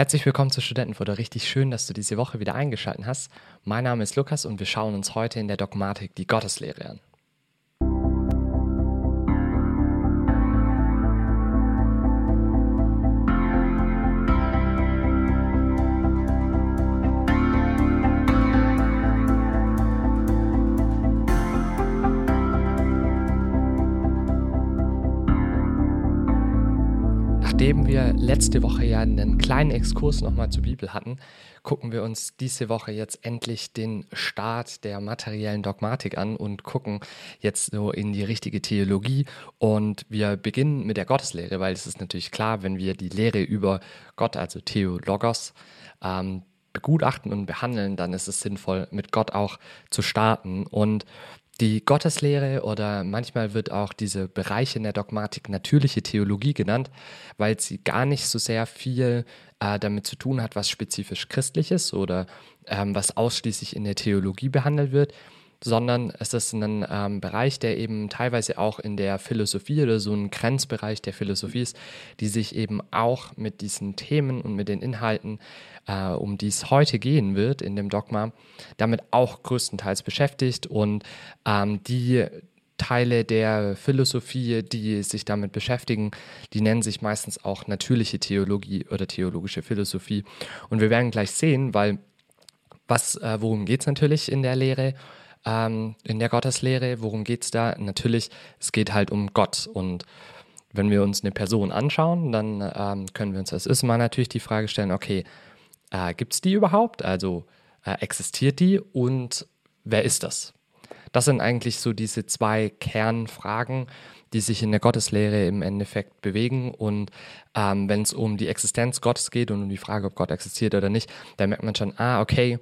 Herzlich willkommen zu Studentenfutter. Richtig schön, dass du diese Woche wieder eingeschaltet hast. Mein Name ist Lukas und wir schauen uns heute in der Dogmatik die Gotteslehre an. Wir letzte Woche ja einen kleinen Exkurs nochmal zur Bibel hatten, gucken wir uns diese Woche jetzt endlich den Start der materiellen Dogmatik an und gucken jetzt so in die richtige Theologie. Und wir beginnen mit der Gotteslehre, weil es ist natürlich klar, wenn wir die Lehre über Gott, also Theologos, ähm, begutachten und behandeln, dann ist es sinnvoll, mit Gott auch zu starten. Und die Gotteslehre oder manchmal wird auch diese Bereiche in der Dogmatik natürliche Theologie genannt, weil sie gar nicht so sehr viel äh, damit zu tun hat, was spezifisch christlich ist oder ähm, was ausschließlich in der Theologie behandelt wird, sondern es ist ein ähm, Bereich, der eben teilweise auch in der Philosophie oder so ein Grenzbereich der Philosophie ist, die sich eben auch mit diesen Themen und mit den Inhalten, äh, um die es heute gehen wird in dem Dogma, damit auch größtenteils beschäftigt und ähm, die Teile der Philosophie, die sich damit beschäftigen, die nennen sich meistens auch natürliche Theologie oder theologische Philosophie. Und wir werden gleich sehen, weil was, äh, worum geht es natürlich in der Lehre? Ähm, in der Gotteslehre. Worum geht es da? Natürlich, es geht halt um Gott. Und wenn wir uns eine Person anschauen, dann ähm, können wir uns als Mal natürlich die Frage stellen, okay, äh, gibt es die überhaupt? Also äh, existiert die und wer ist das? Das sind eigentlich so diese zwei Kernfragen, die sich in der Gotteslehre im Endeffekt bewegen. Und ähm, wenn es um die Existenz Gottes geht und um die Frage, ob Gott existiert oder nicht, dann merkt man schon, ah, okay,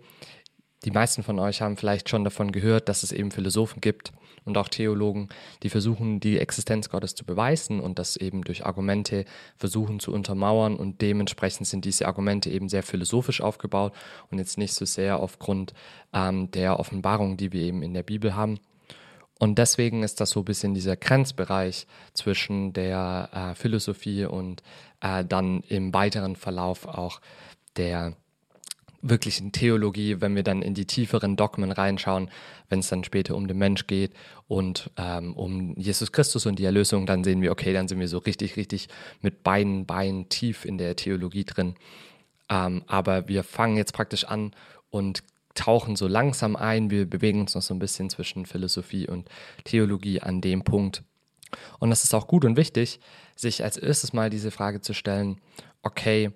die meisten von euch haben vielleicht schon davon gehört, dass es eben Philosophen gibt und auch Theologen, die versuchen, die Existenz Gottes zu beweisen und das eben durch Argumente versuchen zu untermauern und dementsprechend sind diese Argumente eben sehr philosophisch aufgebaut und jetzt nicht so sehr aufgrund ähm, der Offenbarung, die wir eben in der Bibel haben. Und deswegen ist das so ein bisschen dieser Grenzbereich zwischen der äh, Philosophie und äh, dann im weiteren Verlauf auch der wirklichen Theologie, wenn wir dann in die tieferen Dogmen reinschauen, wenn es dann später um den Mensch geht und ähm, um Jesus Christus und die Erlösung, dann sehen wir, okay, dann sind wir so richtig, richtig mit beiden Beinen tief in der Theologie drin. Ähm, aber wir fangen jetzt praktisch an und tauchen so langsam ein. Wir bewegen uns noch so ein bisschen zwischen Philosophie und Theologie an dem Punkt. Und das ist auch gut und wichtig, sich als erstes mal diese Frage zu stellen, okay,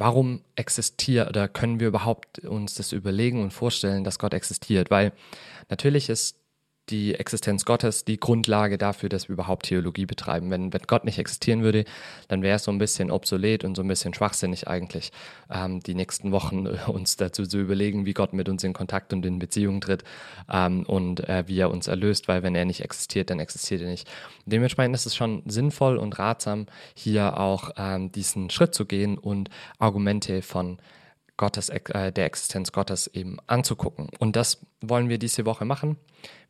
warum existiert oder können wir überhaupt uns das überlegen und vorstellen, dass Gott existiert? Weil natürlich ist die Existenz Gottes die Grundlage dafür, dass wir überhaupt Theologie betreiben. Wenn, wenn Gott nicht existieren würde, dann wäre es so ein bisschen obsolet und so ein bisschen schwachsinnig eigentlich, ähm, die nächsten Wochen uns dazu zu überlegen, wie Gott mit uns in Kontakt und in Beziehung tritt ähm, und äh, wie er uns erlöst, weil wenn er nicht existiert, dann existiert er nicht. Dementsprechend ist es schon sinnvoll und ratsam, hier auch ähm, diesen Schritt zu gehen und Argumente von Gottes, äh, der Existenz Gottes eben anzugucken. Und das wollen wir diese Woche machen.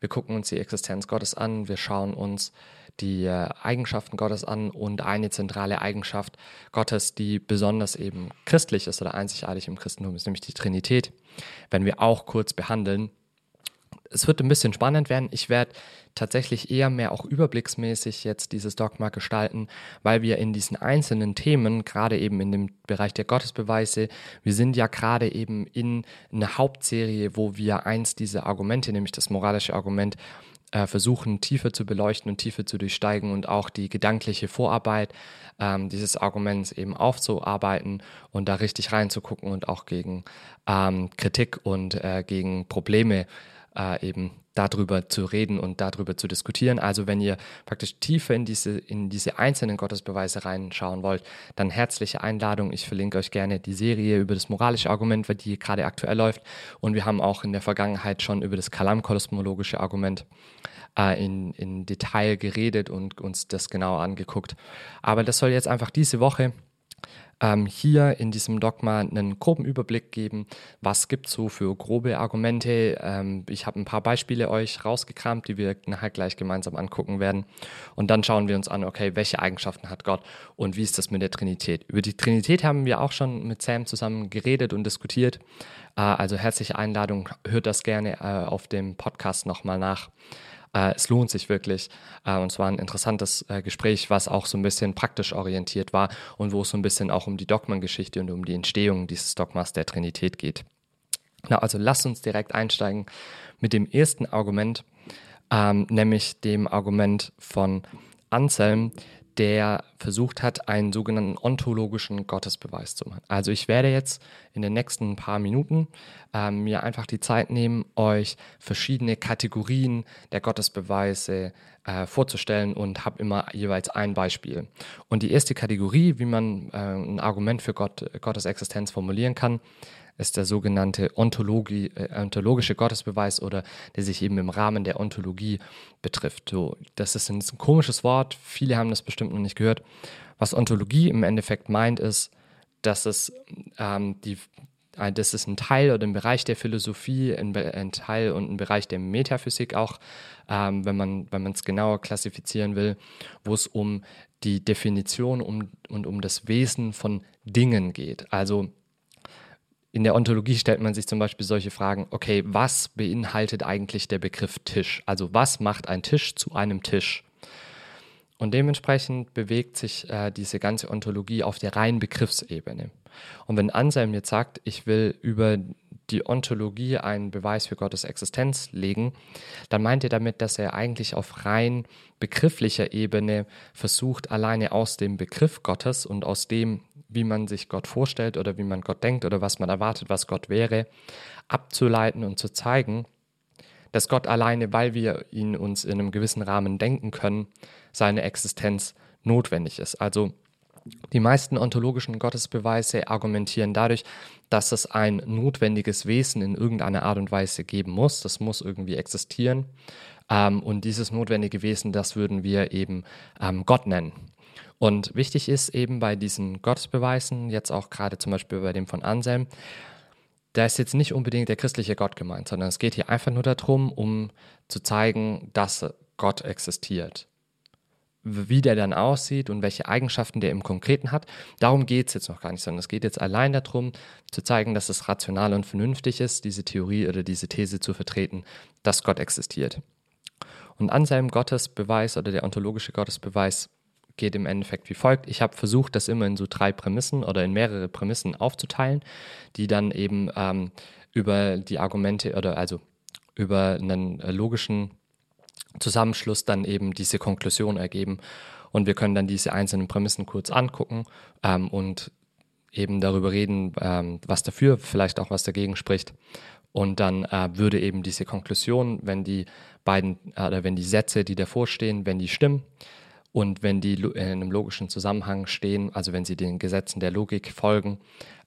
Wir gucken uns die Existenz Gottes an, wir schauen uns die äh, Eigenschaften Gottes an und eine zentrale Eigenschaft Gottes, die besonders eben christlich ist oder einzigartig im Christentum, ist nämlich die Trinität. Wenn wir auch kurz behandeln, es wird ein bisschen spannend werden. Ich werde tatsächlich eher mehr auch überblicksmäßig jetzt dieses Dogma gestalten, weil wir in diesen einzelnen Themen, gerade eben in dem Bereich der Gottesbeweise, wir sind ja gerade eben in einer Hauptserie, wo wir eins dieser Argumente, nämlich das moralische Argument, äh, versuchen tiefer zu beleuchten und tiefer zu durchsteigen und auch die gedankliche Vorarbeit ähm, dieses Arguments eben aufzuarbeiten und da richtig reinzugucken und auch gegen ähm, Kritik und äh, gegen Probleme äh, eben darüber zu reden und darüber zu diskutieren. Also wenn ihr praktisch tiefer in diese, in diese einzelnen Gottesbeweise reinschauen wollt, dann herzliche Einladung. Ich verlinke euch gerne die Serie über das moralische Argument, weil die gerade aktuell läuft. Und wir haben auch in der Vergangenheit schon über das Kalam-kosmologische Argument äh, in, in Detail geredet und uns das genau angeguckt. Aber das soll jetzt einfach diese Woche ähm, hier in diesem Dogma einen groben Überblick geben, was gibt es so für grobe Argumente. Ähm, ich habe ein paar Beispiele euch rausgekramt, die wir nachher gleich gemeinsam angucken werden. Und dann schauen wir uns an, okay, welche Eigenschaften hat Gott und wie ist das mit der Trinität. Über die Trinität haben wir auch schon mit Sam zusammen geredet und diskutiert. Äh, also herzliche Einladung, hört das gerne äh, auf dem Podcast nochmal nach. Äh, es lohnt sich wirklich. Äh, und es war ein interessantes äh, Gespräch, was auch so ein bisschen praktisch orientiert war und wo es so ein bisschen auch um die Dogmengeschichte und um die Entstehung dieses Dogmas der Trinität geht. Na, also lasst uns direkt einsteigen mit dem ersten Argument, ähm, nämlich dem Argument von Anselm, der versucht hat, einen sogenannten ontologischen Gottesbeweis zu machen. Also ich werde jetzt in den nächsten paar Minuten ähm, mir einfach die Zeit nehmen, euch verschiedene Kategorien der Gottesbeweise äh, vorzustellen und habe immer jeweils ein Beispiel. Und die erste Kategorie, wie man äh, ein Argument für Gott, Gottes Existenz formulieren kann, ist der sogenannte Ontologie, äh, ontologische Gottesbeweis oder der sich eben im Rahmen der Ontologie betrifft. So, das ist ein, komisches Wort, viele haben das bestimmt noch nicht gehört. Was Ontologie im Endeffekt meint, ist, dass es ähm, die äh, das ist ein Teil oder ein Bereich der Philosophie, ein, ein Teil und ein Bereich der Metaphysik auch, ähm, wenn man es genauer klassifizieren will, wo es um die Definition um, und um das Wesen von Dingen geht. Also in der Ontologie stellt man sich zum Beispiel solche Fragen, okay, was beinhaltet eigentlich der Begriff Tisch? Also was macht ein Tisch zu einem Tisch? Und dementsprechend bewegt sich äh, diese ganze Ontologie auf der reinen Begriffsebene. Und wenn Anselm jetzt sagt, ich will über die Ontologie einen Beweis für Gottes Existenz legen, dann meint er damit, dass er eigentlich auf rein begrifflicher Ebene versucht, alleine aus dem Begriff Gottes und aus dem, wie man sich Gott vorstellt oder wie man Gott denkt oder was man erwartet, was Gott wäre, abzuleiten und zu zeigen, dass Gott alleine, weil wir ihn uns in einem gewissen Rahmen denken können, seine Existenz notwendig ist. Also die meisten ontologischen Gottesbeweise argumentieren dadurch, dass es ein notwendiges Wesen in irgendeiner Art und Weise geben muss. Das muss irgendwie existieren. Ähm, und dieses notwendige Wesen, das würden wir eben ähm, Gott nennen. Und wichtig ist eben bei diesen Gottesbeweisen, jetzt auch gerade zum Beispiel bei dem von Anselm, da ist jetzt nicht unbedingt der christliche Gott gemeint, sondern es geht hier einfach nur darum, um zu zeigen, dass Gott existiert wie der dann aussieht und welche Eigenschaften der im Konkreten hat. Darum geht es jetzt noch gar nicht, sondern es geht jetzt allein darum, zu zeigen, dass es rational und vernünftig ist, diese Theorie oder diese These zu vertreten, dass Gott existiert. Und an seinem Gottesbeweis oder der ontologische Gottesbeweis geht im Endeffekt wie folgt. Ich habe versucht, das immer in so drei Prämissen oder in mehrere Prämissen aufzuteilen, die dann eben ähm, über die Argumente oder also über einen logischen Zusammenschluss dann eben diese Konklusion ergeben. Und wir können dann diese einzelnen Prämissen kurz angucken ähm, und eben darüber reden, ähm, was dafür, vielleicht auch was dagegen spricht. Und dann äh, würde eben diese Konklusion, wenn die beiden äh, oder wenn die Sätze, die davor stehen, wenn die stimmen und wenn die in einem logischen Zusammenhang stehen, also wenn sie den Gesetzen der Logik folgen,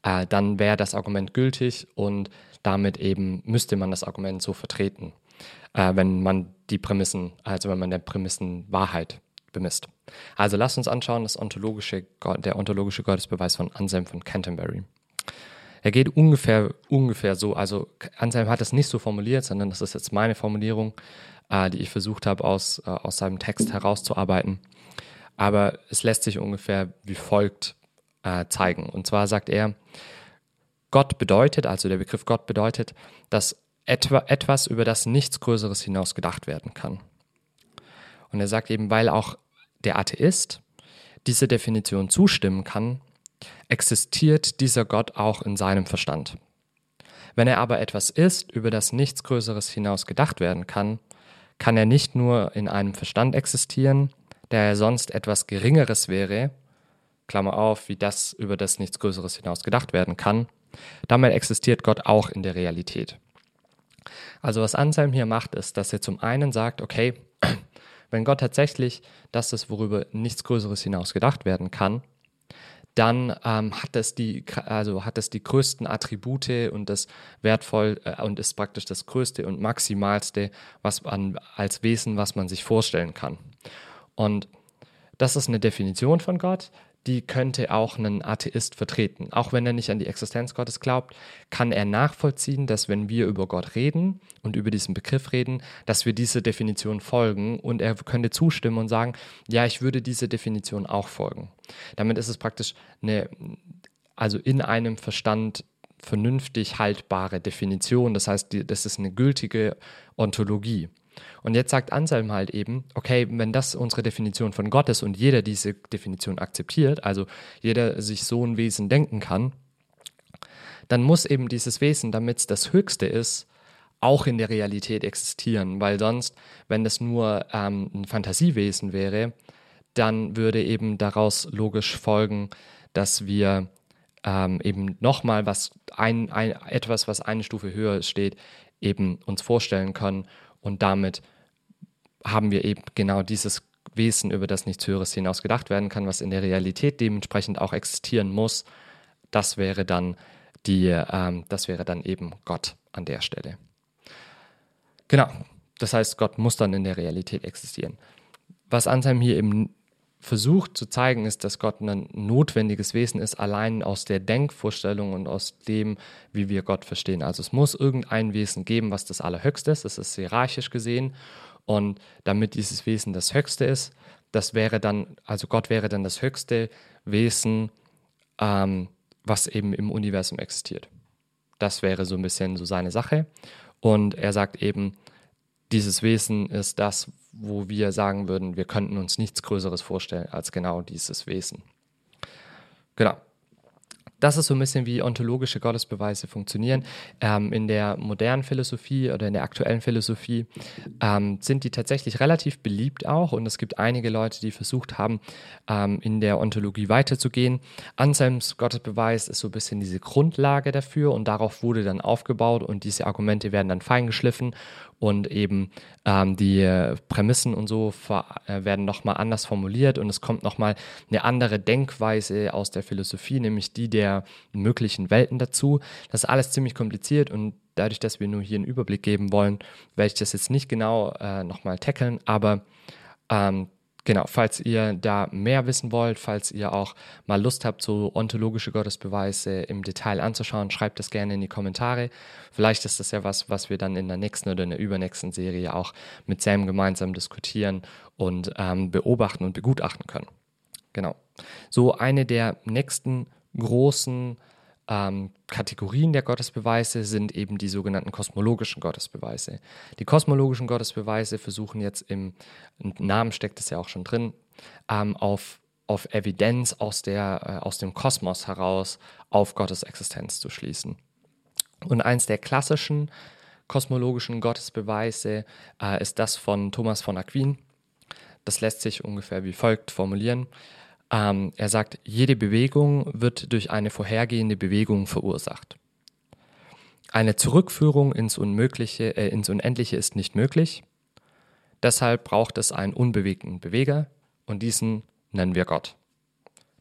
äh, dann wäre das Argument gültig und damit eben müsste man das Argument so vertreten äh, wenn man die Prämissen, also wenn man der Prämissen Wahrheit bemisst. Also lasst uns anschauen, das ontologische, der ontologische Gottesbeweis von Anselm von Canterbury. Er geht ungefähr, ungefähr so, also Anselm hat es nicht so formuliert, sondern das ist jetzt meine Formulierung, äh, die ich versucht habe, aus, äh, aus seinem Text herauszuarbeiten. Aber es lässt sich ungefähr wie folgt äh, zeigen. Und zwar sagt er, Gott bedeutet, also der Begriff Gott bedeutet, dass etwa, etwas, über das nichts Größeres hinaus gedacht werden kann. Und er sagt eben, weil auch der Atheist dieser Definition zustimmen kann, existiert dieser Gott auch in seinem Verstand. Wenn er aber etwas ist, über das nichts Größeres hinaus gedacht werden kann, kann er nicht nur in einem Verstand existieren, der er sonst etwas Geringeres wäre, Klammer auf, wie das, über das nichts Größeres hinaus gedacht werden kann, damit existiert Gott auch in der Realität. Also was Anselm hier macht, ist, dass er zum einen sagt, okay, wenn Gott tatsächlich das ist, worüber nichts Größeres hinaus gedacht werden kann, dann ähm, hat es die, also hat es die größten Attribute und das wertvoll äh, und ist praktisch das größte und maximalste, was man als Wesen, was man sich vorstellen kann. Und das ist eine Definition von Gott, die könnte auch ein Atheist vertreten. Auch wenn er nicht an die Existenz Gottes glaubt, kann er nachvollziehen, dass wenn wir über Gott reden und über diesen Begriff reden, dass wir diese Definition folgen und er könnte zustimmen und sagen, ja, ich würde diese Definition auch folgen. Damit ist es praktisch eine, also in einem Verstand vernünftig haltbare Definition. Das heißt, das ist eine gültige Ontologie. Und jetzt sagt Anselm halt eben, okay, wenn das unsere Definition von Gott ist und jeder diese Definition akzeptiert, also jeder sich so ein Wesen denken kann, dann muss eben dieses Wesen, damit es das Höchste ist, auch in der Realität existieren, weil sonst, wenn das nur ähm, ein Fantasiewesen wäre, dann würde eben daraus logisch folgen, dass wir ähm, eben nochmal was ein, ein, etwas, was eine Stufe höher steht, eben uns vorstellen können und damit haben wir eben genau dieses Wesen, über das nichts Höheres hinaus gedacht werden kann, was in der Realität dementsprechend auch existieren muss. Das wäre dann die, ähm, das wäre dann eben Gott an der Stelle. Genau. Das heißt, Gott muss dann in der Realität existieren. Was Anselm hier eben versucht zu zeigen, ist, dass Gott ein notwendiges Wesen ist, allein aus der Denkvorstellung und aus dem, wie wir Gott verstehen. Also es muss irgendein Wesen geben, was das Allerhöchste ist. Das ist hierarchisch gesehen. Und damit dieses Wesen das Höchste ist, das wäre dann, also Gott wäre dann das höchste Wesen, ähm, was eben im Universum existiert. Das wäre so ein bisschen so seine Sache. Und er sagt eben, dieses Wesen ist das, wo wir sagen würden, wir könnten uns nichts Größeres vorstellen als genau dieses Wesen. Genau. Das ist so ein bisschen wie ontologische Gottesbeweise funktionieren. Ähm, in der modernen Philosophie oder in der aktuellen Philosophie ähm, sind die tatsächlich relativ beliebt auch und es gibt einige Leute, die versucht haben, ähm, in der Ontologie weiterzugehen. Anselms Gottesbeweis ist so ein bisschen diese Grundlage dafür und darauf wurde dann aufgebaut und diese Argumente werden dann feingeschliffen und eben ähm, die Prämissen und so äh, werden nochmal anders formuliert und es kommt nochmal eine andere Denkweise aus der Philosophie, nämlich die der möglichen Welten dazu. Das ist alles ziemlich kompliziert und dadurch, dass wir nur hier einen Überblick geben wollen, werde ich das jetzt nicht genau äh, nochmal tackeln, aber ähm, Genau, falls ihr da mehr wissen wollt, falls ihr auch mal Lust habt, so ontologische Gottesbeweise im Detail anzuschauen, schreibt das gerne in die Kommentare. Vielleicht ist das ja was, was wir dann in der nächsten oder in der übernächsten Serie auch mit Sam gemeinsam diskutieren und ähm, beobachten und begutachten können. Genau. So eine der nächsten großen ähm, Kategorien der Gottesbeweise sind eben die sogenannten kosmologischen Gottesbeweise. Die kosmologischen Gottesbeweise versuchen jetzt im Namen steckt es ja auch schon drin, ähm, auf, auf Evidenz aus, der, äh, aus dem Kosmos heraus auf Gottes Existenz zu schließen. Und eins der klassischen kosmologischen Gottesbeweise äh, ist das von Thomas von Aquin. Das lässt sich ungefähr wie folgt formulieren. Ähm, er sagt, jede Bewegung wird durch eine vorhergehende Bewegung verursacht. Eine Zurückführung ins Unmögliche, äh, ins Unendliche ist nicht möglich. Deshalb braucht es einen unbewegten Beweger und diesen nennen wir Gott.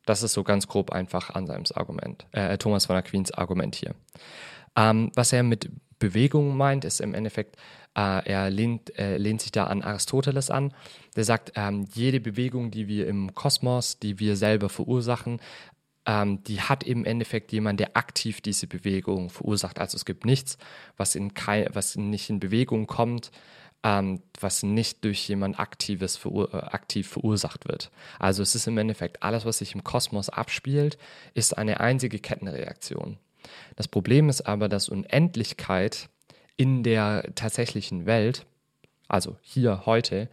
Das ist so ganz grob einfach Anselms Argument, äh, Thomas von Aquins Argument hier. Ähm, was er mit Bewegung meint, ist im Endeffekt, äh, er lehnt, äh, lehnt, sich da an Aristoteles an. Der sagt, ähm, jede Bewegung, die wir im Kosmos, die wir selber verursachen, ähm, die hat im Endeffekt jemand, der aktiv diese Bewegung verursacht. Also es gibt nichts, was, in kein, was nicht in Bewegung kommt, ähm, was nicht durch jemand Aktives verur äh, aktiv verursacht wird. Also es ist im Endeffekt alles, was sich im Kosmos abspielt, ist eine einzige Kettenreaktion. Das Problem ist aber, dass Unendlichkeit in der tatsächlichen Welt, also hier heute,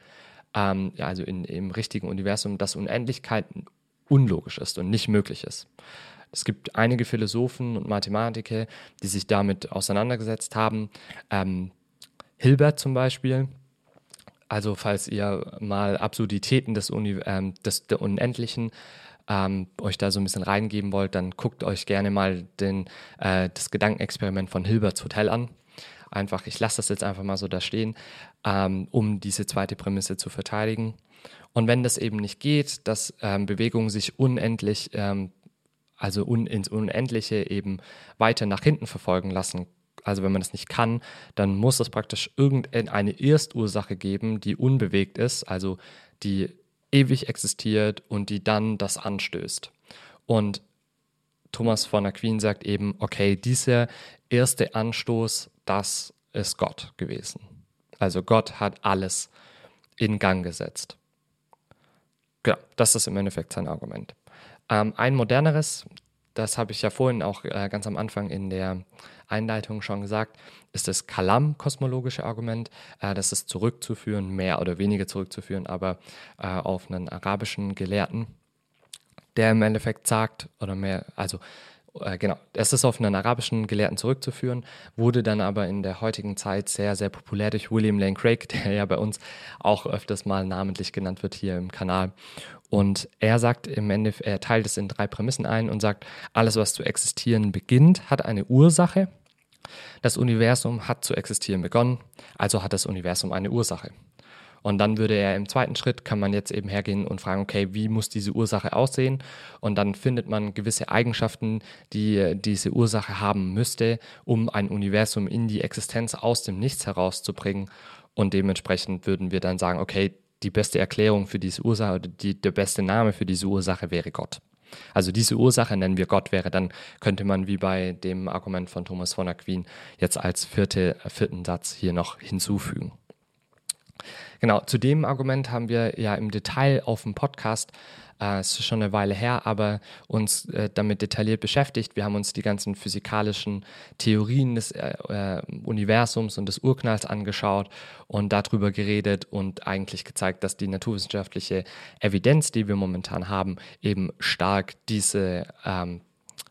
ähm, ja, also in, im richtigen Universum, dass Unendlichkeit unlogisch ist und nicht möglich ist. Es gibt einige Philosophen und Mathematiker, die sich damit auseinandergesetzt haben. Ähm, Hilbert zum Beispiel. Also falls ihr mal Absurditäten des, Uni ähm, des der Unendlichen ähm, euch da so ein bisschen reingeben wollt, dann guckt euch gerne mal den, äh, das Gedankenexperiment von Hilberts Hotel an. Einfach, ich lasse das jetzt einfach mal so da stehen, ähm, um diese zweite Prämisse zu verteidigen. Und wenn das eben nicht geht, dass ähm, Bewegungen sich unendlich, ähm, also un ins Unendliche eben weiter nach hinten verfolgen lassen, also wenn man das nicht kann, dann muss es praktisch irgendeine Erstursache geben, die unbewegt ist, also die ewig existiert und die dann das anstößt. Und Thomas von Aquin sagt eben, okay, dieser erste Anstoß, das ist Gott gewesen. Also Gott hat alles in Gang gesetzt. Genau, das ist im Endeffekt sein Argument. Ähm, ein moderneres, das habe ich ja vorhin auch äh, ganz am Anfang in der Einleitung schon gesagt, ist das Kalam-kosmologische Argument. Äh, das ist zurückzuführen, mehr oder weniger zurückzuführen, aber äh, auf einen arabischen Gelehrten, der im Endeffekt sagt, oder mehr, also äh, genau, es ist auf einen arabischen Gelehrten zurückzuführen, wurde dann aber in der heutigen Zeit sehr, sehr populär durch William Lane Craig, der ja bei uns auch öfters mal namentlich genannt wird hier im Kanal. Und er sagt im Endeffekt, er teilt es in drei Prämissen ein und sagt, alles, was zu existieren beginnt, hat eine Ursache. Das Universum hat zu existieren begonnen, also hat das Universum eine Ursache. Und dann würde er im zweiten Schritt, kann man jetzt eben hergehen und fragen, okay, wie muss diese Ursache aussehen? Und dann findet man gewisse Eigenschaften, die diese Ursache haben müsste, um ein Universum in die Existenz aus dem Nichts herauszubringen. Und dementsprechend würden wir dann sagen, okay, die beste Erklärung für diese Ursache oder die, der beste Name für diese Ursache wäre Gott. Also diese Ursache nennen wir Gott wäre, dann könnte man wie bei dem Argument von Thomas von Aquin jetzt als vierte, vierten Satz hier noch hinzufügen. Genau, zu dem Argument haben wir ja im Detail auf dem Podcast, äh, ist schon eine Weile her, aber uns äh, damit detailliert beschäftigt. Wir haben uns die ganzen physikalischen Theorien des äh, äh, Universums und des Urknalls angeschaut und darüber geredet und eigentlich gezeigt, dass die naturwissenschaftliche Evidenz, die wir momentan haben, eben stark diese, ähm,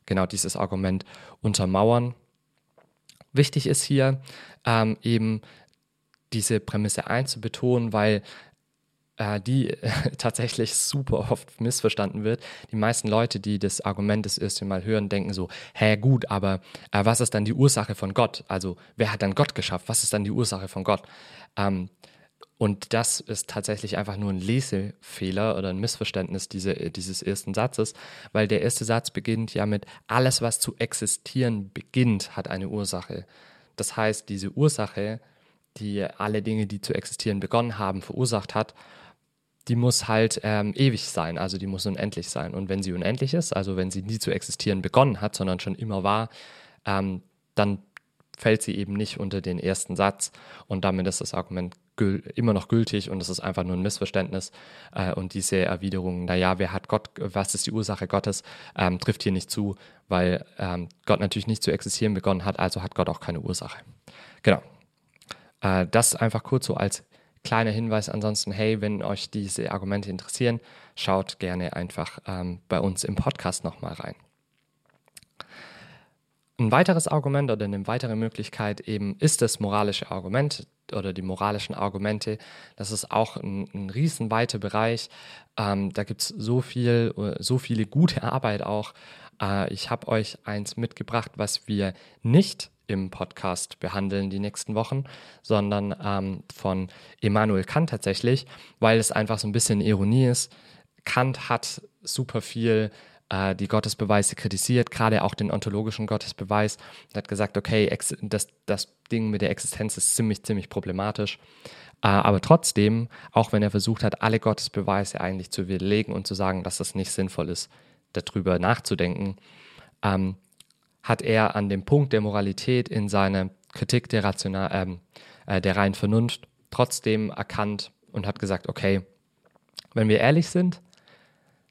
genau dieses Argument untermauern. Wichtig ist hier ähm, eben diese Prämisse einzubetonen, weil äh, die tatsächlich super oft missverstanden wird. Die meisten Leute, die das Argument das erste Mal hören, denken so, hä gut, aber äh, was ist dann die Ursache von Gott? Also wer hat dann Gott geschafft? Was ist dann die Ursache von Gott? Ähm, und das ist tatsächlich einfach nur ein Lesefehler oder ein Missverständnis diese, dieses ersten Satzes, weil der erste Satz beginnt ja mit, alles, was zu existieren beginnt, hat eine Ursache. Das heißt, diese Ursache die alle Dinge, die zu existieren begonnen haben, verursacht hat, die muss halt ähm, ewig sein, also die muss unendlich sein. Und wenn sie unendlich ist, also wenn sie nie zu existieren begonnen hat, sondern schon immer war, ähm, dann fällt sie eben nicht unter den ersten Satz und damit ist das Argument immer noch gültig und es ist einfach nur ein Missverständnis. Äh, und diese Erwiderung, naja, wer hat Gott, was ist die Ursache Gottes, ähm, trifft hier nicht zu, weil ähm, Gott natürlich nicht zu existieren begonnen hat, also hat Gott auch keine Ursache. Genau, äh, das einfach kurz so als kleiner Hinweis. Ansonsten, hey, wenn euch diese Argumente interessieren, schaut gerne einfach ähm, bei uns im Podcast nochmal rein. Ein weiteres Argument oder eine weitere Möglichkeit eben ist das moralische Argument oder die moralischen Argumente. Das ist auch ein, ein riesenweiter Bereich. Ähm, da gibt es so viel, so viele gute Arbeit auch. Äh, ich habe euch eins mitgebracht, was wir nicht im Podcast behandeln die nächsten Wochen, sondern ähm, von Immanuel Kant tatsächlich, weil es einfach so ein bisschen Ironie ist. Kant hat super viel äh, die Gottesbeweise kritisiert, gerade auch den ontologischen Gottesbeweis. Er hat gesagt, okay, das, das Ding mit der Existenz ist ziemlich, ziemlich problematisch. Äh, aber trotzdem, auch wenn er versucht hat, alle Gottesbeweise eigentlich zu widerlegen und zu sagen, dass das nicht sinnvoll ist, darüber nachzudenken, ähm, hat er an dem Punkt der Moralität in seiner Kritik der, Rational, ähm, äh, der reinen Vernunft trotzdem erkannt und hat gesagt, okay, wenn wir ehrlich sind,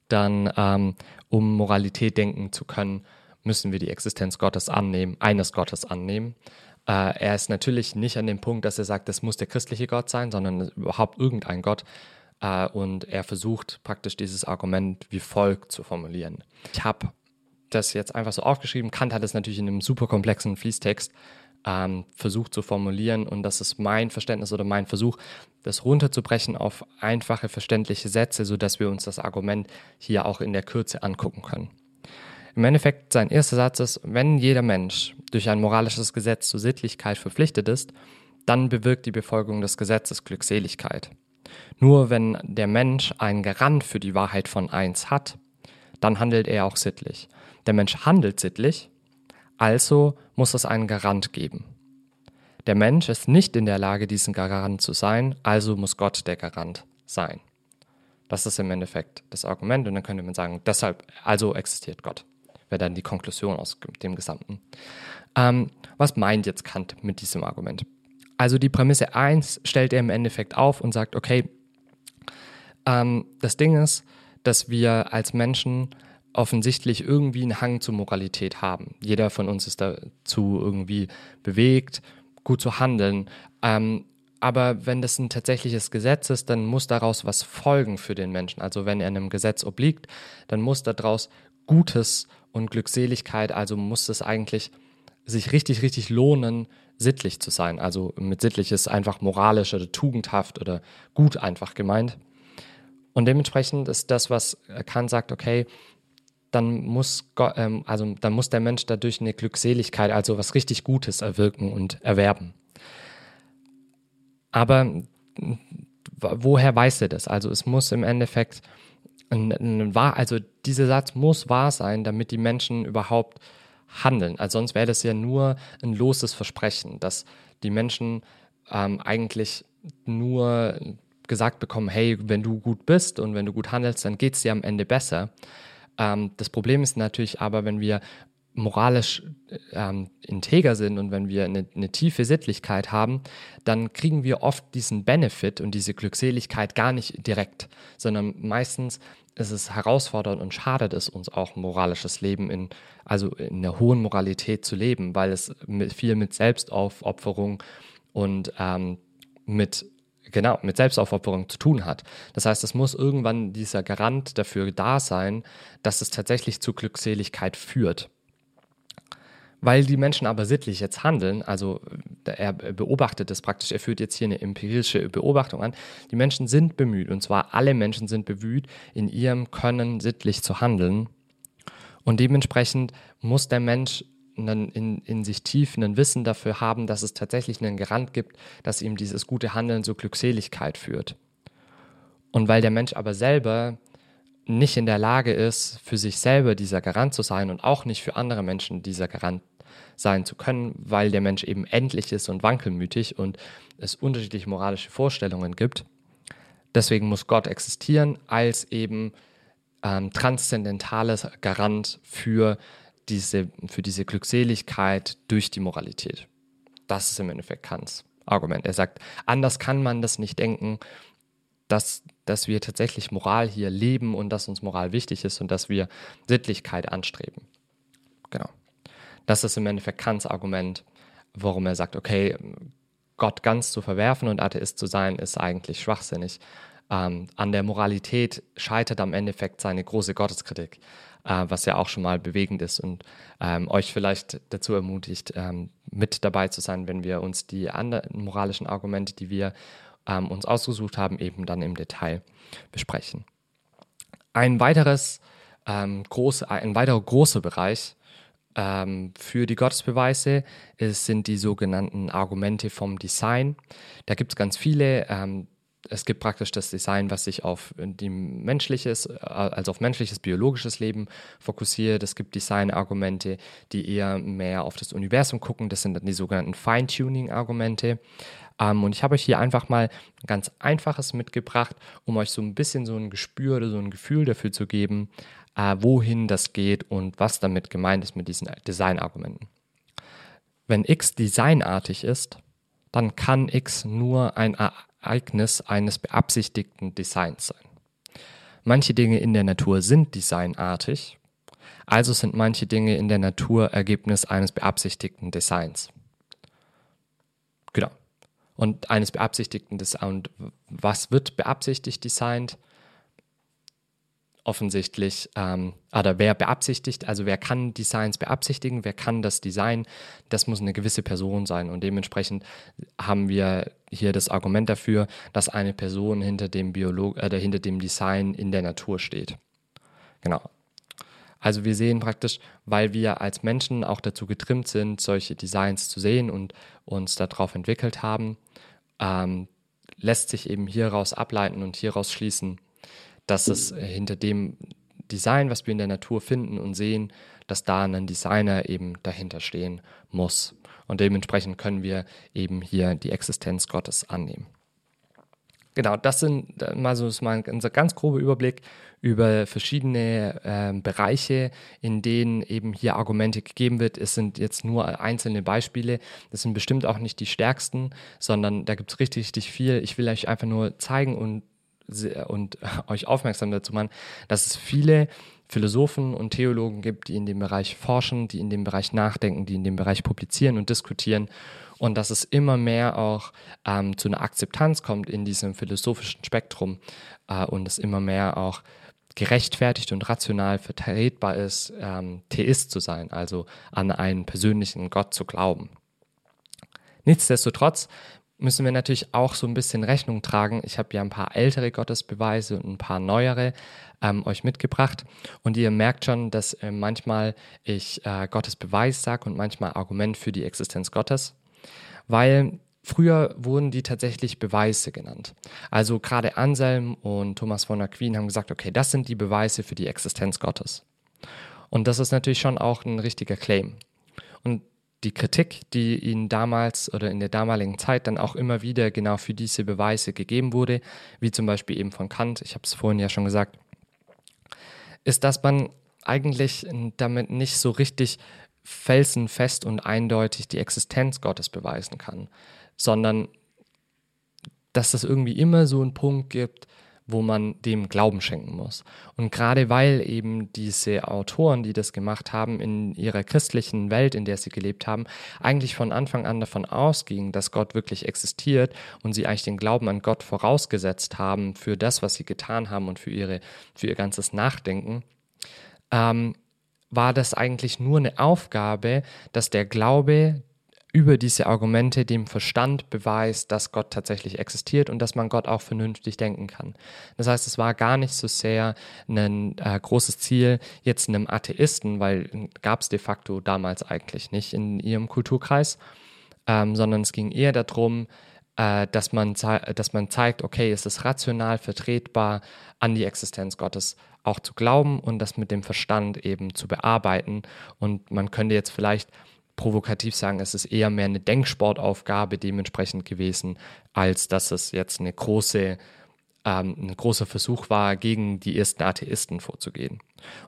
dann ähm, um Moralität denken zu können, müssen wir die Existenz Gottes annehmen, eines Gottes annehmen. Äh, er ist natürlich nicht an dem Punkt, dass er sagt, das muss der christliche Gott sein, sondern überhaupt irgendein Gott. Äh, und er versucht praktisch dieses Argument wie folgt zu formulieren. Ich habe das jetzt einfach so aufgeschrieben. Kant hat es natürlich in einem super komplexen Fließtext ähm, versucht zu formulieren und das ist mein Verständnis oder mein Versuch, das runterzubrechen auf einfache, verständliche Sätze, sodass wir uns das Argument hier auch in der Kürze angucken können. Im Endeffekt, sein erster Satz ist, wenn jeder Mensch durch ein moralisches Gesetz zur Sittlichkeit verpflichtet ist, dann bewirkt die Befolgung des Gesetzes Glückseligkeit. Nur wenn der Mensch einen Garant für die Wahrheit von eins hat, dann handelt er auch sittlich. Der Mensch handelt sittlich, also muss es einen Garant geben. Der Mensch ist nicht in der Lage, diesen Garant zu sein, also muss Gott der Garant sein. Das ist im Endeffekt das Argument und dann könnte man sagen, deshalb, also existiert Gott. Wäre dann die Konklusion aus dem Gesamten. Ähm, was meint jetzt Kant mit diesem Argument? Also die Prämisse 1 stellt er im Endeffekt auf und sagt, okay, ähm, das Ding ist, dass wir als Menschen offensichtlich irgendwie einen Hang zur Moralität haben. Jeder von uns ist dazu irgendwie bewegt, gut zu handeln. Ähm, aber wenn das ein tatsächliches Gesetz ist, dann muss daraus was folgen für den Menschen. Also wenn er einem Gesetz obliegt, dann muss daraus Gutes und Glückseligkeit, also muss es eigentlich sich richtig, richtig lohnen, sittlich zu sein. Also mit sittlich ist einfach moralisch oder tugendhaft oder gut einfach gemeint. Und dementsprechend ist das, was Kant sagt, okay, dann muss, ähm, also dann muss der Mensch dadurch eine Glückseligkeit, also was richtig Gutes erwirken und erwerben. Aber woher weiß er das? Also es muss im Endeffekt wahr, also dieser Satz muss wahr sein, damit die Menschen überhaupt handeln. Also sonst wäre das ja nur ein loses Versprechen, dass die Menschen ähm, eigentlich nur gesagt bekommen, hey, wenn du gut bist und wenn du gut handelst, dann geht es dir am Ende besser. Ähm, das Problem ist natürlich aber, wenn wir moralisch ähm, integer sind und wenn wir eine, eine, tiefe Sittlichkeit haben, dann kriegen wir oft diesen Benefit und diese Glückseligkeit gar nicht direkt, sondern meistens ist es herausfordernd und schadet es uns auch moralisches Leben in, also in der hohen Moralität zu leben, weil es mit, viel mit Selbstaufopferung und ähm, mit genau, mit Selbstaufopferung zu tun hat. Das heißt, es muss irgendwann dieser Garant dafür da sein, dass es tatsächlich zu Glückseligkeit führt. Weil die Menschen aber sittlich jetzt handeln, also er beobachtet es praktisch, er führt jetzt hier eine empirische Beobachtung an, die Menschen sind bemüht, und zwar alle Menschen sind bemüht, in ihrem Können sittlich zu handeln. Und dementsprechend muss der Mensch einen, in, in sich tief ein Wissen dafür haben, dass es tatsächlich einen Garant gibt, dass ihm dieses gute Handeln zur Glückseligkeit führt. Und weil der Mensch aber selber nicht in der Lage ist, für sich selber dieser Garant zu sein und auch nicht für andere Menschen dieser Garant sein zu können, weil der Mensch eben endlich ist und wankelmütig und es unterschiedliche moralische Vorstellungen gibt. Deswegen muss Gott existieren als eben ähm, transzendentales Garant für diese, für diese Glückseligkeit durch die Moralität. Das ist im Endeffekt Kants Argument. Er sagt, anders kann man das nicht denken, dass, dass wir tatsächlich Moral hier leben und dass uns Moral wichtig ist und dass wir Sittlichkeit anstreben. Genau. Das ist im Endeffekt Kants Argument, warum er sagt, okay, Gott ganz zu verwerfen und Atheist zu sein, ist eigentlich schwachsinnig. Ähm, an der Moralität scheitert am Endeffekt seine große Gotteskritik äh, was ja auch schon mal bewegend ist und ähm, euch vielleicht dazu ermutigt, ähm, mit dabei zu sein, wenn wir uns die anderen moralischen Argumente, die wir ähm, uns ausgesucht haben, eben dann im Detail besprechen. Ein weiteres ähm, große, ein weiterer großer Bereich ähm, für die Gottesbeweise ist, sind die sogenannten Argumente vom Design. Da gibt es ganz viele. Ähm, es gibt praktisch das Design, was sich auf die menschliches, äh, also auf menschliches, biologisches Leben fokussiert. Es gibt Design-Argumente, die eher mehr auf das Universum gucken. Das sind dann die sogenannten Feintuning-Argumente. Ähm, und ich habe euch hier einfach mal ein ganz einfaches mitgebracht, um euch so ein bisschen so ein Gespür oder so ein Gefühl dafür zu geben, äh, wohin das geht und was damit gemeint ist mit diesen Design-Argumenten. Wenn x designartig ist, dann kann x nur ein Ereignis eines beabsichtigten Designs sein. Manche Dinge in der Natur sind designartig, also sind manche Dinge in der Natur Ergebnis eines beabsichtigten Designs. Genau. Und eines beabsichtigten Designs. Und was wird beabsichtigt designt? Offensichtlich, ähm, oder wer beabsichtigt, also wer kann Designs beabsichtigen, wer kann das Design, das muss eine gewisse Person sein. Und dementsprechend haben wir hier das Argument dafür, dass eine Person hinter dem, Biolog äh, hinter dem Design in der Natur steht. Genau. Also wir sehen praktisch, weil wir als Menschen auch dazu getrimmt sind, solche Designs zu sehen und uns darauf entwickelt haben, ähm, lässt sich eben hieraus ableiten und hieraus schließen, dass es äh, hinter dem Design, was wir in der Natur finden und sehen, dass da ein Designer eben dahinter stehen muss. Und dementsprechend können wir eben hier die Existenz Gottes annehmen. Genau, das sind äh, mal so ist mal ein ganz grober Überblick über verschiedene äh, Bereiche, in denen eben hier Argumente gegeben wird. Es sind jetzt nur einzelne Beispiele. Das sind bestimmt auch nicht die stärksten, sondern da gibt es richtig, richtig viel. Ich will euch einfach nur zeigen und, und euch aufmerksam dazu machen, dass es viele Philosophen und Theologen gibt, die in dem Bereich forschen, die in dem Bereich nachdenken, die in dem Bereich publizieren und diskutieren und dass es immer mehr auch ähm, zu einer Akzeptanz kommt in diesem philosophischen Spektrum äh, und es immer mehr auch gerechtfertigt und rational vertretbar ist, ähm, Theist zu sein, also an einen persönlichen Gott zu glauben. Nichtsdestotrotz müssen wir natürlich auch so ein bisschen Rechnung tragen. Ich habe ja ein paar ältere Gottesbeweise und ein paar neuere ähm, euch mitgebracht. Und ihr merkt schon, dass äh, manchmal ich äh, Gottes Beweis sage und manchmal Argument für die Existenz Gottes weil Früher wurden die tatsächlich Beweise genannt. Also gerade Anselm und Thomas von Aquin haben gesagt, okay, das sind die Beweise für die Existenz Gottes. Und das ist natürlich schon auch ein richtiger Claim. Und die Kritik, die ihnen damals oder in der damaligen Zeit dann auch immer wieder genau für diese Beweise gegeben wurde, wie zum Beispiel eben von Kant, ich habe es vorhin ja schon gesagt, ist, dass man eigentlich damit nicht so richtig felsenfest und eindeutig die Existenz Gottes beweisen kann, sondern dass es irgendwie immer so einen Punkt gibt, wo man dem Glauben schenken muss. Und gerade weil eben diese Autoren, die das gemacht haben, in ihrer christlichen Welt, in der sie gelebt haben, eigentlich von Anfang an davon ausgingen, dass Gott wirklich existiert und sie eigentlich den Glauben an Gott vorausgesetzt haben für das, was sie getan haben und für, ihre, für ihr ganzes Nachdenken, ähm, war das eigentlich nur eine Aufgabe, dass der Glaube über diese Argumente dem Verstand beweist, dass Gott tatsächlich existiert und dass man Gott auch vernünftig denken kann. Das heißt, es war gar nicht so sehr ein äh, großes Ziel jetzt einem Atheisten, weil gab es de facto damals eigentlich nicht in ihrem Kulturkreis, ähm, sondern es ging eher darum, äh, dass, man dass man zeigt, okay, es ist rational vertretbar, an die Existenz Gottes auch zu glauben und das mit dem Verstand eben zu bearbeiten. Und man könnte jetzt vielleicht provokativ sagen, es ist eher mehr eine Denksportaufgabe dementsprechend gewesen, als dass es jetzt eine große, ähm, ein großer Versuch war, gegen die ersten Atheisten vorzugehen.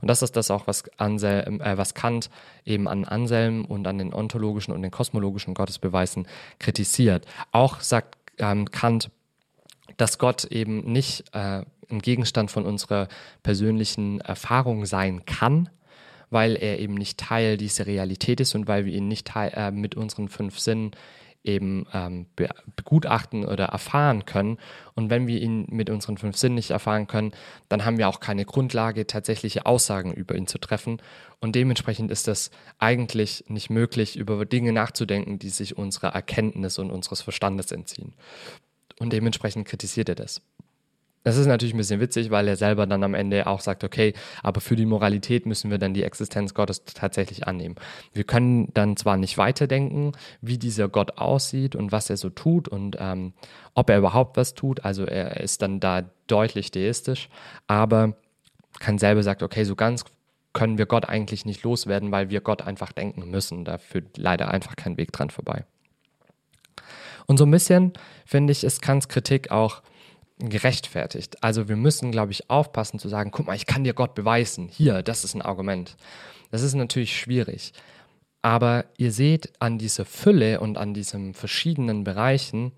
Und das ist das auch, was, Anselm, äh, was Kant eben an Anselm und an den ontologischen und den kosmologischen Gottesbeweisen kritisiert. Auch sagt ähm, Kant, dass Gott eben nicht äh, ein Gegenstand von unserer persönlichen Erfahrung sein kann, weil er eben nicht Teil dieser Realität ist und weil wir ihn nicht teil, äh, mit unseren fünf Sinnen eben ähm, be begutachten oder erfahren können. Und wenn wir ihn mit unseren fünf Sinnen nicht erfahren können, dann haben wir auch keine Grundlage, tatsächliche Aussagen über ihn zu treffen. Und dementsprechend ist es eigentlich nicht möglich, über Dinge nachzudenken, die sich unserer Erkenntnis und unseres Verstandes entziehen. Und dementsprechend kritisiert er das. Das ist natürlich ein bisschen witzig, weil er selber dann am Ende auch sagt, okay, aber für die Moralität müssen wir dann die Existenz Gottes tatsächlich annehmen. Wir können dann zwar nicht weiterdenken, wie dieser Gott aussieht und was er so tut und ähm, ob er überhaupt was tut, also er ist dann da deutlich deistisch, aber kann selber sagt, okay, so ganz können wir Gott eigentlich nicht loswerden, weil wir Gott einfach denken müssen. Da führt leider einfach kein Weg dran vorbei. Und so ein bisschen, finde ich, ist Kants Kritik auch gerechtfertigt. Also wir müssen, glaube ich, aufpassen zu sagen, guck mal, ich kann dir Gott beweisen. Hier, das ist ein Argument. Das ist natürlich schwierig. Aber ihr seht an dieser Fülle und an diesen verschiedenen Bereichen,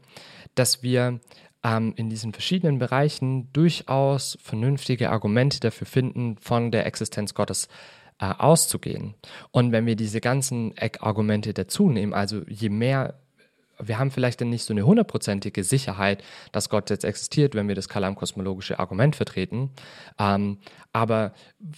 dass wir ähm, in diesen verschiedenen Bereichen durchaus vernünftige Argumente dafür finden, von der Existenz Gottes äh, auszugehen. Und wenn wir diese ganzen Eckargumente dazu nehmen, also je mehr wir haben vielleicht dann nicht so eine hundertprozentige Sicherheit, dass Gott jetzt existiert, wenn wir das kalam-kosmologische Argument vertreten. Ähm, aber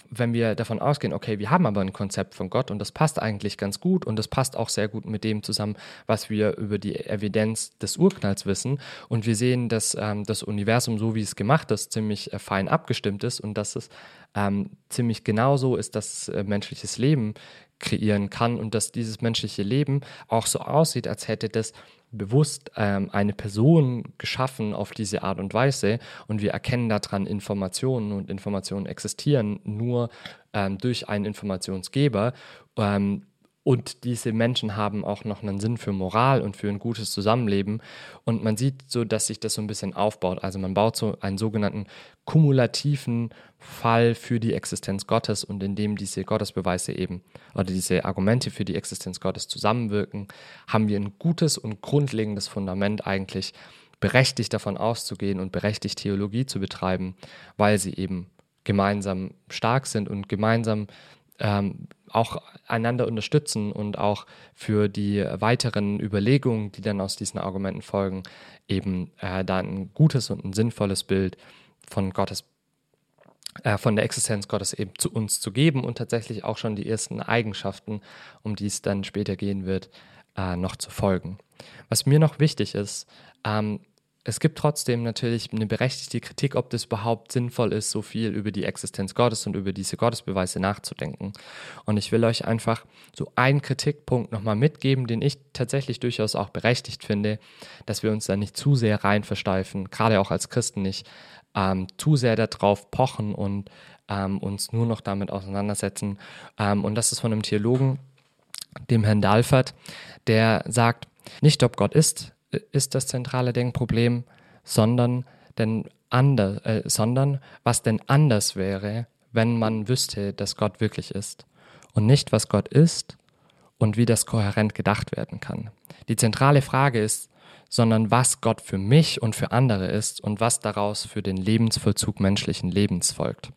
wenn wir davon ausgehen, okay, wir haben aber ein Konzept von Gott und das passt eigentlich ganz gut und das passt auch sehr gut mit dem zusammen, was wir über die Evidenz des Urknalls wissen und wir sehen, dass ähm, das Universum, so wie es gemacht ist, ziemlich äh, fein abgestimmt ist und dass es ähm, ziemlich genauso ist, dass äh, menschliches Leben kreieren kann und dass dieses menschliche Leben auch so aussieht, als hätte das bewusst ähm, eine Person geschaffen auf diese Art und Weise und wir erkennen daran Informationen und Informationen existieren nur ähm, durch einen Informationsgeber. Ähm, und diese Menschen haben auch noch einen Sinn für Moral und für ein gutes Zusammenleben. Und man sieht so, dass sich das so ein bisschen aufbaut. Also man baut so einen sogenannten kumulativen Fall für die Existenz Gottes und indem diese Gottesbeweise eben oder diese Argumente für die Existenz Gottes zusammenwirken, haben wir ein gutes und grundlegendes Fundament eigentlich berechtigt davon auszugehen und berechtigt Theologie zu betreiben, weil sie eben gemeinsam stark sind und gemeinsam ähm, auch einander unterstützen und auch für die weiteren Überlegungen, die dann aus diesen Argumenten folgen, eben äh, da ein gutes und ein sinnvolles Bild von Gottes, äh, von der Existenz Gottes eben zu uns zu geben und tatsächlich auch schon die ersten Eigenschaften, um die es dann später gehen wird, äh, noch zu folgen. Was mir noch wichtig ist, ähm, es gibt trotzdem natürlich eine berechtigte Kritik, ob das überhaupt sinnvoll ist, so viel über die Existenz Gottes und über diese Gottesbeweise nachzudenken. Und ich will euch einfach so einen Kritikpunkt nochmal mitgeben, den ich tatsächlich durchaus auch berechtigt finde, dass wir uns da nicht zu sehr rein versteifen, gerade auch als Christen nicht, ähm, zu sehr darauf pochen und ähm, uns nur noch damit auseinandersetzen. Ähm, und das ist von einem Theologen, dem Herrn Dalfert, der sagt, nicht ob Gott ist, ist das zentrale Denkproblem, sondern, denn anders, äh, sondern was denn anders wäre, wenn man wüsste, dass Gott wirklich ist. Und nicht, was Gott ist und wie das kohärent gedacht werden kann. Die zentrale Frage ist, sondern was Gott für mich und für andere ist und was daraus für den Lebensvollzug menschlichen Lebens folgt.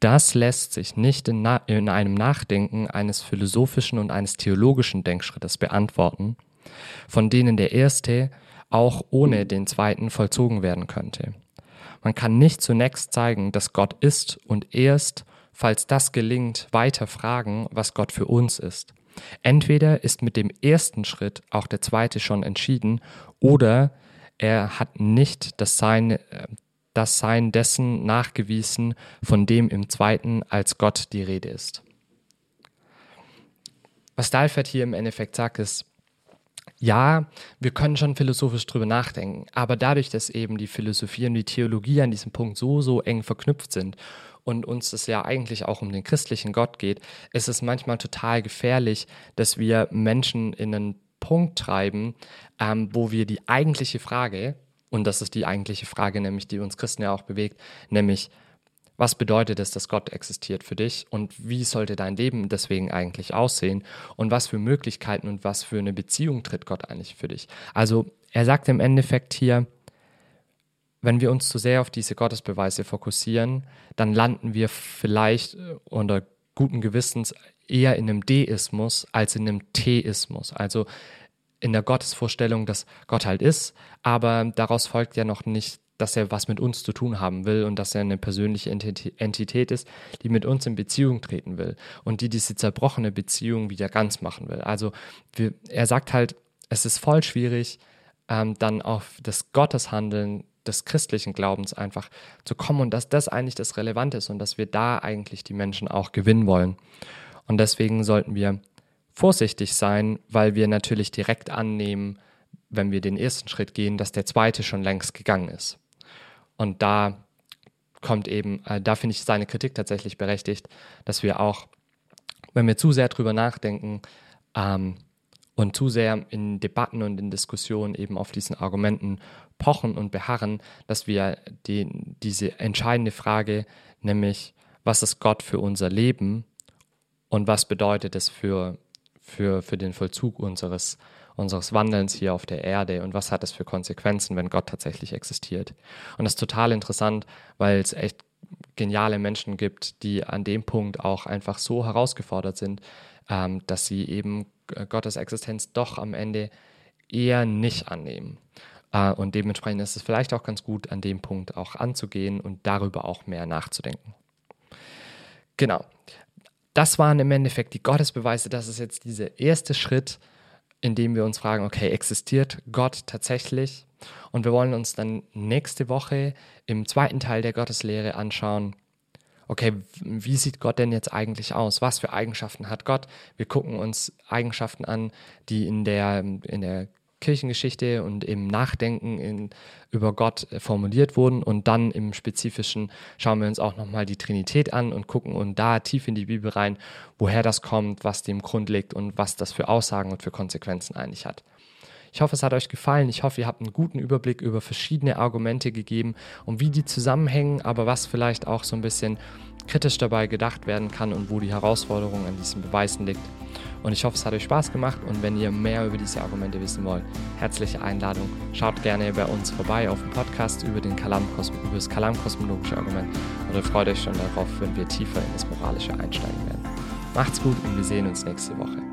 Das lässt sich nicht in, in, einem Nachdenken eines philosophischen und eines theologischen Denkschrittes beantworten, von denen der erste auch ohne den zweiten vollzogen werden könnte. Man kann nicht zunächst zeigen, dass Gott ist und erst, falls das gelingt, weiter fragen, was Gott für uns ist. Entweder ist mit dem ersten Schritt auch der zweite schon entschieden oder er hat nicht das Sein, äh, das Sein dessen nachgewiesen, von dem im zweiten als Gott die Rede ist. Was Dalfert hier im Endeffekt sagt, ist, ja, wir können schon philosophisch drüber nachdenken, aber dadurch, dass eben die Philosophie und die Theologie an diesem Punkt so, so eng verknüpft sind und uns es ja eigentlich auch um den christlichen Gott geht, ist es manchmal total gefährlich, dass wir Menschen in einen Punkt treiben, ähm, wo wir die eigentliche Frage, und das ist die eigentliche Frage, nämlich die uns Christen ja auch bewegt, nämlich was bedeutet es, dass Gott existiert für dich und wie sollte dein Leben deswegen eigentlich aussehen und was für Möglichkeiten und was für eine Beziehung tritt Gott eigentlich für dich? Also er sagt im Endeffekt hier, wenn wir uns zu sehr auf diese Gottesbeweise fokussieren, dann landen wir vielleicht äh, unter guten Gewissens eher in einem Deismus als in einem Theismus. Also in der Gottesvorstellung, dass Gott halt ist, aber daraus folgt ja noch nicht dass er was mit uns zu tun haben will und dass er eine persönliche Entität ist, die mit uns in Beziehung treten will und die diese zerbrochene Beziehung wieder ganz machen will. Also wir, er sagt halt, es ist voll schwierig, ähm, dann auf das Gotteshandeln des christlichen Glaubens einfach zu kommen und dass das eigentlich das Relevante ist und dass wir da eigentlich die Menschen auch gewinnen wollen. Und deswegen sollten wir vorsichtig sein, weil wir natürlich direkt annehmen, wenn wir den ersten Schritt gehen, dass der zweite schon längst gegangen ist. Und da kommt eben, äh, da finde ich seine Kritik tatsächlich berechtigt, dass wir auch, wenn wir zu sehr drüber nachdenken ähm, und zu sehr in Debatten und in Diskussionen eben auf diesen Argumenten pochen und beharren, dass wir die, diese entscheidende Frage, nämlich was ist Gott für unser Leben und was bedeutet es für, für, für den Vollzug unseres unseres Wandelns hier auf der Erde und was hat es für Konsequenzen, wenn Gott tatsächlich existiert. Und das ist total interessant, weil es echt geniale Menschen gibt, die an dem Punkt auch einfach so herausgefordert sind, ähm, dass sie eben Gottes Existenz doch am Ende eher nicht annehmen. Äh, und dementsprechend ist es vielleicht auch ganz gut, an dem Punkt auch anzugehen und darüber auch mehr nachzudenken. Genau. Das waren im Endeffekt die Gottesbeweise. Das ist jetzt dieser erste Schritt indem wir uns fragen, okay, existiert Gott tatsächlich? Und wir wollen uns dann nächste Woche im zweiten Teil der Gotteslehre anschauen, okay, wie sieht Gott denn jetzt eigentlich aus? Was für Eigenschaften hat Gott? Wir gucken uns Eigenschaften an, die in der, in der Kirchengeschichte und im Nachdenken in, über Gott äh, formuliert wurden. Und dann im Spezifischen schauen wir uns auch nochmal die Trinität an und gucken und da tief in die Bibel rein, woher das kommt, was dem Grund liegt und was das für Aussagen und für Konsequenzen eigentlich hat. Ich hoffe, es hat euch gefallen. Ich hoffe, ihr habt einen guten Überblick über verschiedene Argumente gegeben und wie die zusammenhängen, aber was vielleicht auch so ein bisschen kritisch dabei gedacht werden kann und wo die Herausforderung an diesen Beweisen liegt. Und ich hoffe, es hat euch Spaß gemacht und wenn ihr mehr über diese Argumente wissen wollt, herzliche Einladung. Schaut gerne bei uns vorbei auf dem Podcast über, den Kalam über das Kalam-kosmologische Argument oder freut euch schon darauf, wenn wir tiefer in das Moralische einsteigen werden. Macht's gut und wir sehen uns nächste Woche.